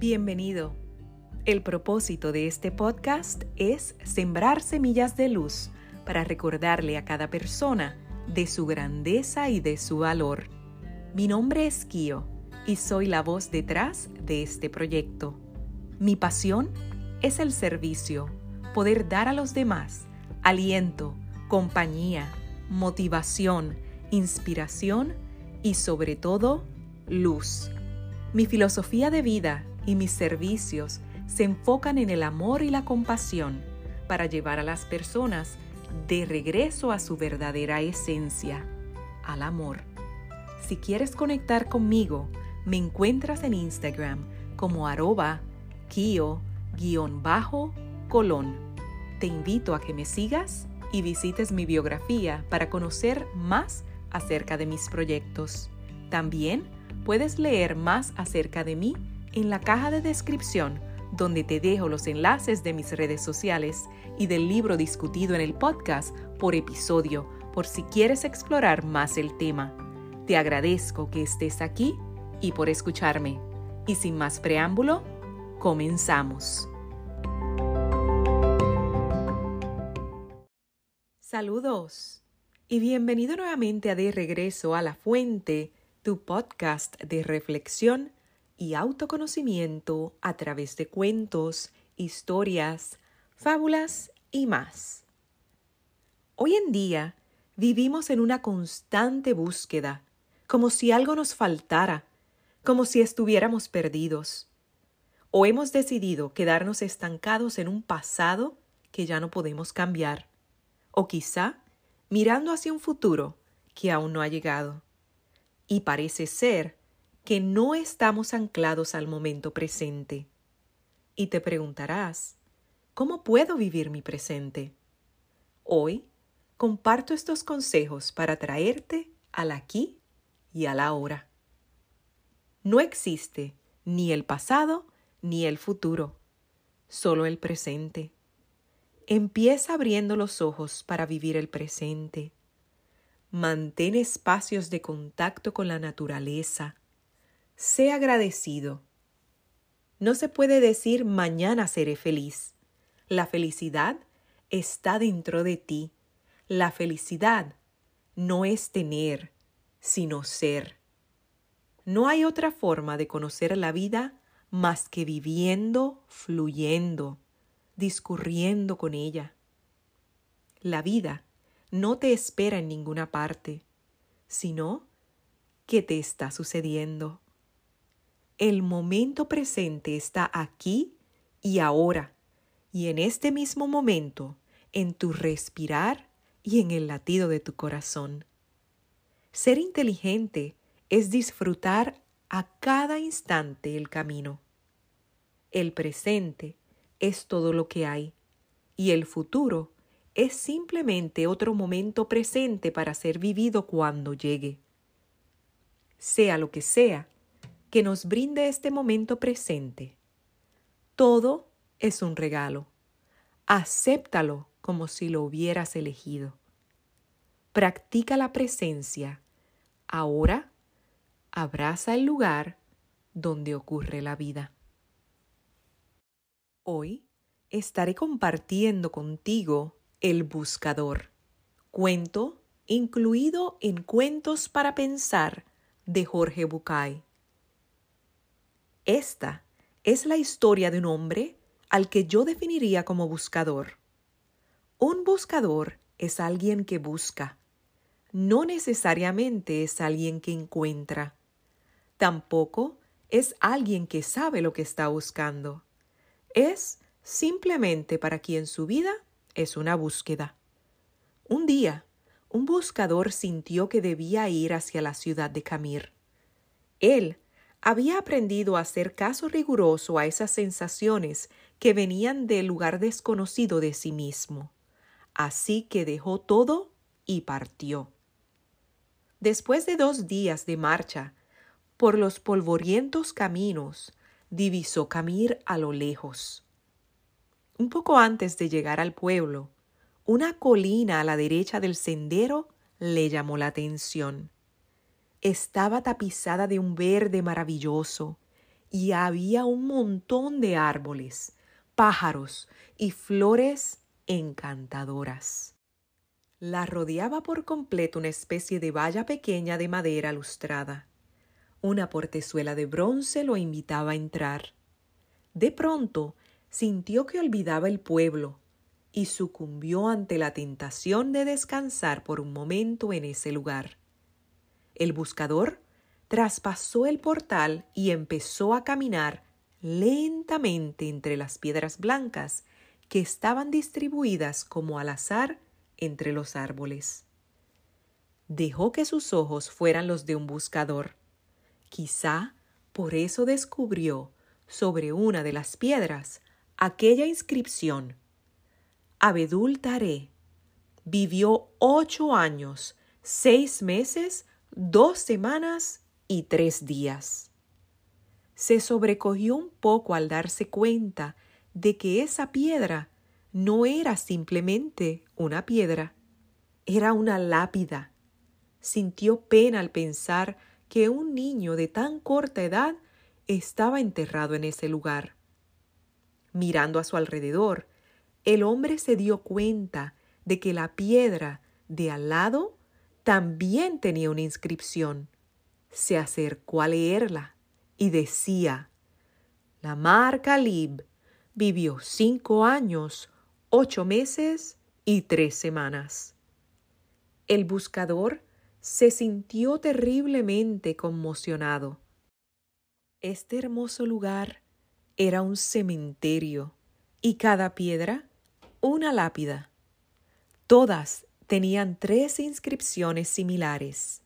Bienvenido. El propósito de este podcast es sembrar semillas de luz para recordarle a cada persona de su grandeza y de su valor. Mi nombre es Kio y soy la voz detrás de este proyecto. Mi pasión es el servicio, poder dar a los demás aliento, compañía, motivación, inspiración y sobre todo luz. Mi filosofía de vida y mis servicios se enfocan en el amor y la compasión para llevar a las personas de regreso a su verdadera esencia, al amor. Si quieres conectar conmigo, me encuentras en Instagram como arroba kio-colón. Te invito a que me sigas y visites mi biografía para conocer más acerca de mis proyectos. También puedes leer más acerca de mí en la caja de descripción donde te dejo los enlaces de mis redes sociales y del libro discutido en el podcast por episodio por si quieres explorar más el tema. Te agradezco que estés aquí y por escucharme. Y sin más preámbulo, comenzamos. Saludos y bienvenido nuevamente a De Regreso a la Fuente, tu podcast de reflexión y autoconocimiento a través de cuentos, historias, fábulas y más. Hoy en día vivimos en una constante búsqueda, como si algo nos faltara, como si estuviéramos perdidos. O hemos decidido quedarnos estancados en un pasado que ya no podemos cambiar, o quizá mirando hacia un futuro que aún no ha llegado. Y parece ser que no estamos anclados al momento presente. Y te preguntarás, ¿cómo puedo vivir mi presente? Hoy comparto estos consejos para traerte al aquí y a la hora. No existe ni el pasado ni el futuro, solo el presente. Empieza abriendo los ojos para vivir el presente. Mantén espacios de contacto con la naturaleza, Sé agradecido. No se puede decir mañana seré feliz. La felicidad está dentro de ti. La felicidad no es tener, sino ser. No hay otra forma de conocer la vida más que viviendo, fluyendo, discurriendo con ella. La vida no te espera en ninguna parte, sino que te está sucediendo. El momento presente está aquí y ahora, y en este mismo momento, en tu respirar y en el latido de tu corazón. Ser inteligente es disfrutar a cada instante el camino. El presente es todo lo que hay y el futuro es simplemente otro momento presente para ser vivido cuando llegue. Sea lo que sea, que nos brinde este momento presente. Todo es un regalo. Acéptalo como si lo hubieras elegido. Practica la presencia. Ahora abraza el lugar donde ocurre la vida. Hoy estaré compartiendo contigo El Buscador, cuento incluido en Cuentos para Pensar de Jorge Bucay. Esta es la historia de un hombre al que yo definiría como buscador. Un buscador es alguien que busca, no necesariamente es alguien que encuentra. Tampoco es alguien que sabe lo que está buscando. Es simplemente para quien su vida es una búsqueda. Un día, un buscador sintió que debía ir hacia la ciudad de Camir. Él había aprendido a hacer caso riguroso a esas sensaciones que venían del lugar desconocido de sí mismo. Así que dejó todo y partió. Después de dos días de marcha por los polvorientos caminos, divisó Camir a lo lejos. Un poco antes de llegar al pueblo, una colina a la derecha del sendero le llamó la atención estaba tapizada de un verde maravilloso y había un montón de árboles, pájaros y flores encantadoras. La rodeaba por completo una especie de valla pequeña de madera lustrada. Una portezuela de bronce lo invitaba a entrar. De pronto sintió que olvidaba el pueblo y sucumbió ante la tentación de descansar por un momento en ese lugar. El buscador traspasó el portal y empezó a caminar lentamente entre las piedras blancas que estaban distribuidas como al azar entre los árboles. Dejó que sus ojos fueran los de un buscador. Quizá por eso descubrió sobre una de las piedras aquella inscripción. Abedul Taré vivió ocho años, seis meses, dos semanas y tres días. Se sobrecogió un poco al darse cuenta de que esa piedra no era simplemente una piedra, era una lápida. Sintió pena al pensar que un niño de tan corta edad estaba enterrado en ese lugar. Mirando a su alrededor, el hombre se dio cuenta de que la piedra de al lado también tenía una inscripción se acercó a leerla y decía, la marca Lib vivió cinco años, ocho meses y tres semanas. El buscador se sintió terriblemente conmocionado. Este hermoso lugar era un cementerio y cada piedra una lápida. Todas tenían tres inscripciones similares,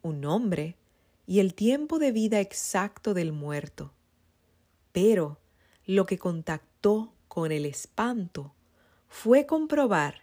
un nombre, y el tiempo de vida exacto del muerto. Pero lo que contactó con el espanto fue comprobar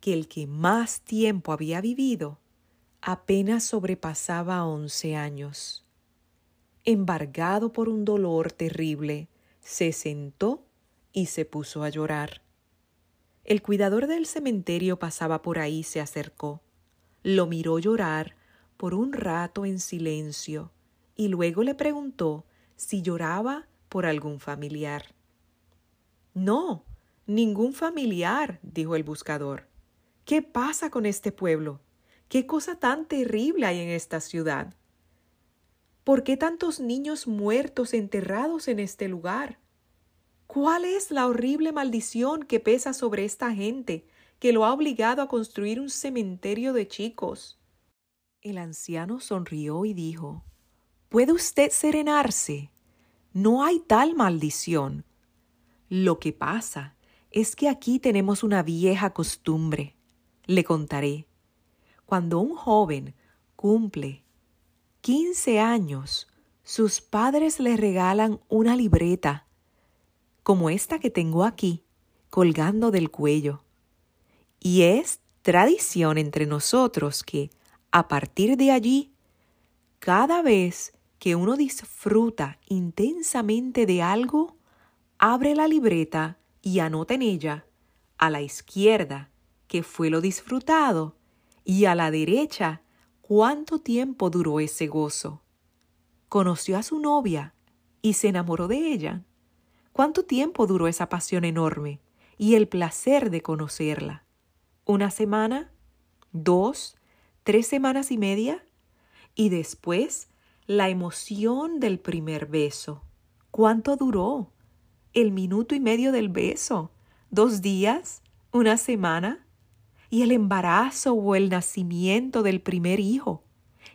que el que más tiempo había vivido apenas sobrepasaba once años. Embargado por un dolor terrible, se sentó y se puso a llorar. El cuidador del cementerio pasaba por ahí y se acercó. Lo miró llorar por un rato en silencio y luego le preguntó si lloraba por algún familiar. No, ningún familiar, dijo el buscador. ¿Qué pasa con este pueblo? ¿Qué cosa tan terrible hay en esta ciudad? ¿Por qué tantos niños muertos enterrados en este lugar? ¿Cuál es la horrible maldición que pesa sobre esta gente que lo ha obligado a construir un cementerio de chicos? El anciano sonrió y dijo, ¿Puede usted serenarse? No hay tal maldición. Lo que pasa es que aquí tenemos una vieja costumbre. Le contaré. Cuando un joven cumple 15 años, sus padres le regalan una libreta, como esta que tengo aquí, colgando del cuello. Y es tradición entre nosotros que, a partir de allí, cada vez que uno disfruta intensamente de algo, abre la libreta y anota en ella, a la izquierda, que fue lo disfrutado, y a la derecha, cuánto tiempo duró ese gozo. Conoció a su novia y se enamoró de ella. ¿Cuánto tiempo duró esa pasión enorme y el placer de conocerla? ¿Una semana? ¿Dos? tres semanas y media y después la emoción del primer beso. ¿Cuánto duró? ¿El minuto y medio del beso? ¿Dos días? ¿Una semana? ¿Y el embarazo o el nacimiento del primer hijo?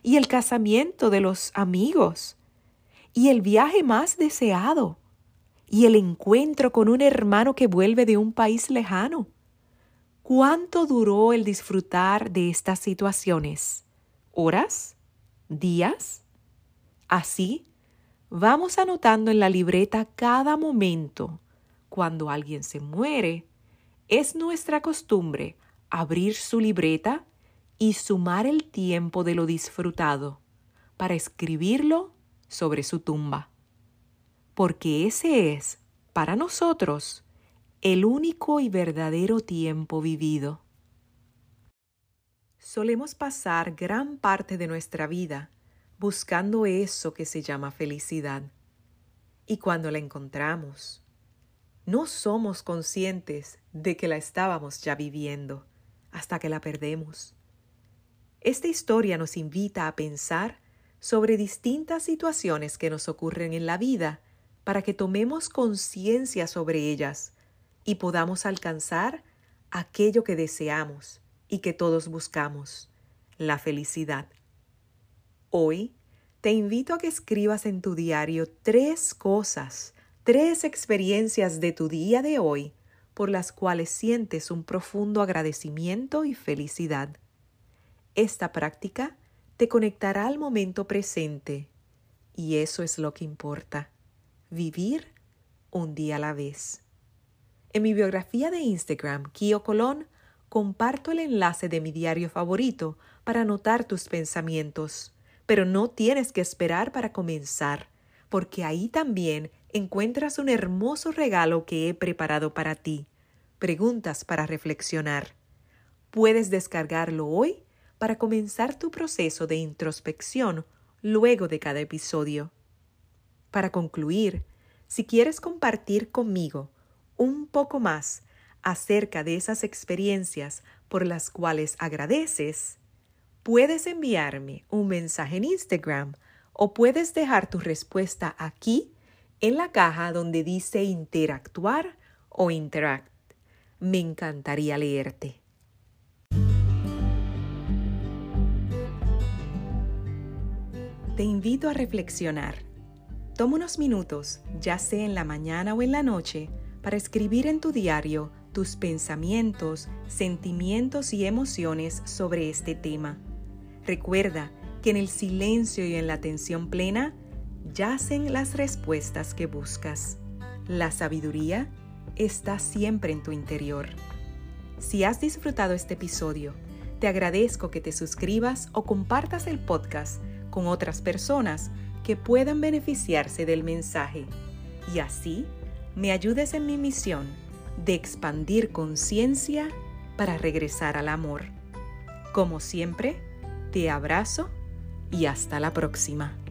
¿Y el casamiento de los amigos? ¿Y el viaje más deseado? ¿Y el encuentro con un hermano que vuelve de un país lejano? ¿Cuánto duró el disfrutar de estas situaciones? ¿Horas? ¿Días? Así, vamos anotando en la libreta cada momento. Cuando alguien se muere, es nuestra costumbre abrir su libreta y sumar el tiempo de lo disfrutado para escribirlo sobre su tumba. Porque ese es, para nosotros, el único y verdadero tiempo vivido. Solemos pasar gran parte de nuestra vida buscando eso que se llama felicidad, y cuando la encontramos, no somos conscientes de que la estábamos ya viviendo hasta que la perdemos. Esta historia nos invita a pensar sobre distintas situaciones que nos ocurren en la vida para que tomemos conciencia sobre ellas y podamos alcanzar aquello que deseamos y que todos buscamos, la felicidad. Hoy te invito a que escribas en tu diario tres cosas, tres experiencias de tu día de hoy por las cuales sientes un profundo agradecimiento y felicidad. Esta práctica te conectará al momento presente y eso es lo que importa, vivir un día a la vez. En mi biografía de Instagram, Kio Colón, comparto el enlace de mi diario favorito para anotar tus pensamientos pero no tienes que esperar para comenzar, porque ahí también encuentras un hermoso regalo que he preparado para ti. Preguntas para reflexionar. Puedes descargarlo hoy para comenzar tu proceso de introspección luego de cada episodio. Para concluir, si quieres compartir conmigo un poco más acerca de esas experiencias por las cuales agradeces, puedes enviarme un mensaje en Instagram o puedes dejar tu respuesta aquí en la caja donde dice interactuar o interact. Me encantaría leerte. Te invito a reflexionar. Toma unos minutos, ya sea en la mañana o en la noche, para escribir en tu diario tus pensamientos, sentimientos y emociones sobre este tema. Recuerda que en el silencio y en la atención plena yacen las respuestas que buscas. La sabiduría está siempre en tu interior. Si has disfrutado este episodio, te agradezco que te suscribas o compartas el podcast con otras personas que puedan beneficiarse del mensaje y así me ayudes en mi misión de expandir conciencia para regresar al amor. Como siempre, te abrazo y hasta la próxima.